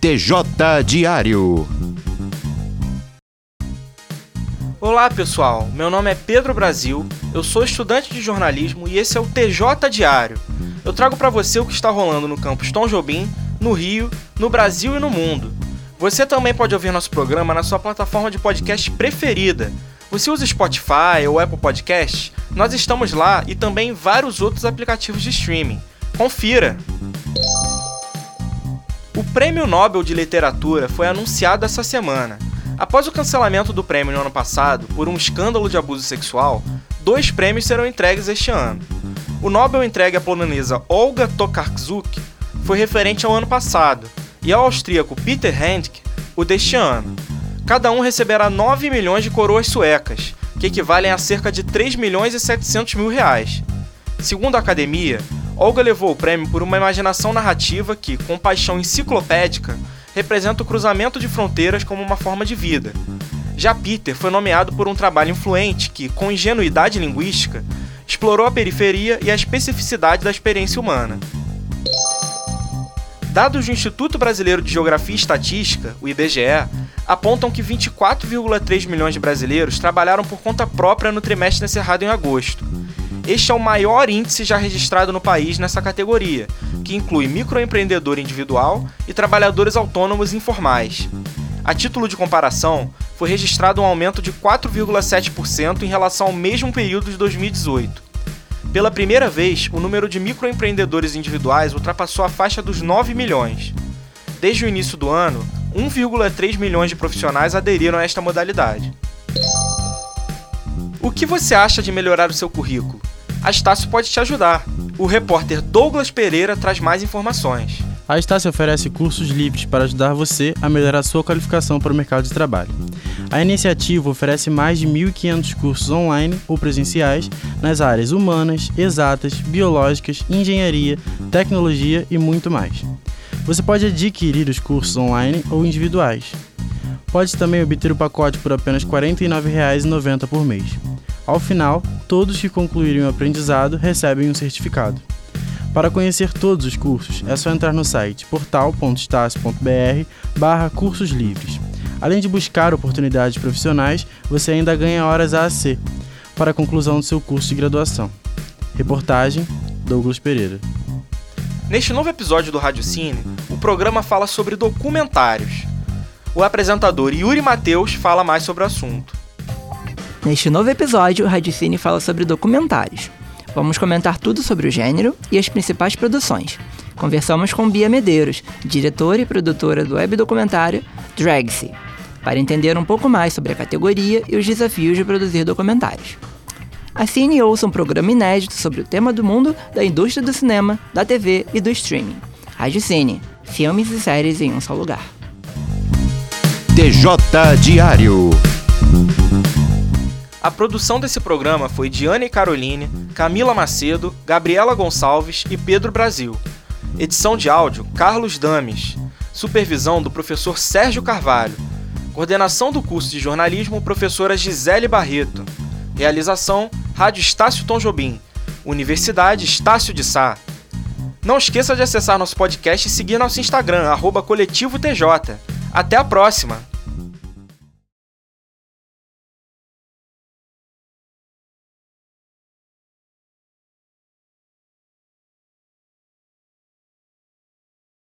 TJ Diário. Olá pessoal, meu nome é Pedro Brasil, eu sou estudante de jornalismo e esse é o TJ Diário. Eu trago para você o que está rolando no campus Tom Jobim, no Rio, no Brasil e no mundo. Você também pode ouvir nosso programa na sua plataforma de podcast preferida. Você usa Spotify ou Apple Podcasts? Nós estamos lá e também em vários outros aplicativos de streaming. Confira! O Prêmio Nobel de Literatura foi anunciado essa semana. Após o cancelamento do prêmio no ano passado por um escândalo de abuso sexual, dois prêmios serão entregues este ano. O Nobel entregue à polonesa Olga Tokarczuk foi referente ao ano passado, e ao austríaco Peter Handke o deste ano. Cada um receberá 9 milhões de coroas suecas, que equivalem a cerca de 3 milhões e 700 mil reais. Segundo a academia, Olga levou o prêmio por uma imaginação narrativa que, com paixão enciclopédica, representa o cruzamento de fronteiras como uma forma de vida. Já Peter foi nomeado por um trabalho influente que, com ingenuidade linguística, explorou a periferia e a especificidade da experiência humana. Dados do Instituto Brasileiro de Geografia e Estatística, o IBGE, apontam que 24,3 milhões de brasileiros trabalharam por conta própria no trimestre encerrado em agosto. Este é o maior índice já registrado no país nessa categoria, que inclui microempreendedor individual e trabalhadores autônomos informais. A título de comparação, foi registrado um aumento de 4,7% em relação ao mesmo período de 2018. Pela primeira vez, o número de microempreendedores individuais ultrapassou a faixa dos 9 milhões. Desde o início do ano, 1,3 milhões de profissionais aderiram a esta modalidade. O que você acha de melhorar o seu currículo? A Estácio pode te ajudar. O repórter Douglas Pereira traz mais informações. A Estácio oferece cursos livres para ajudar você a melhorar sua qualificação para o mercado de trabalho. A iniciativa oferece mais de 1.500 cursos online ou presenciais nas áreas humanas, exatas, biológicas, engenharia, tecnologia e muito mais. Você pode adquirir os cursos online ou individuais. Pode também obter o pacote por apenas R$ 49,90 por mês. Ao final, todos que concluírem o aprendizado recebem um certificado. Para conhecer todos os cursos, é só entrar no site portal.stas.br barra cursos livres. Além de buscar oportunidades profissionais, você ainda ganha horas AAC para a conclusão do seu curso de graduação. Reportagem Douglas Pereira. Neste novo episódio do Rádio Cine, o programa fala sobre documentários. O apresentador Yuri Mateus fala mais sobre o assunto. Neste novo episódio, o Radicine fala sobre documentários. Vamos comentar tudo sobre o gênero e as principais produções. Conversamos com Bia Medeiros, diretora e produtora do web documentário Dragse, para entender um pouco mais sobre a categoria e os desafios de produzir documentários. Assine e ouça um programa inédito sobre o tema do mundo da indústria do cinema, da TV e do streaming. Rádio Cine, filmes e séries em um só lugar. TJ Diário. A produção desse programa foi de Anne Caroline, Camila Macedo, Gabriela Gonçalves e Pedro Brasil. Edição de áudio: Carlos Dames. Supervisão do professor Sérgio Carvalho. Coordenação do curso de jornalismo: professora Gisele Barreto. Realização: Rádio Estácio Tom Jobim. Universidade Estácio de Sá. Não esqueça de acessar nosso podcast e seguir nosso Instagram, arroba coletivo TJ. Até a próxima!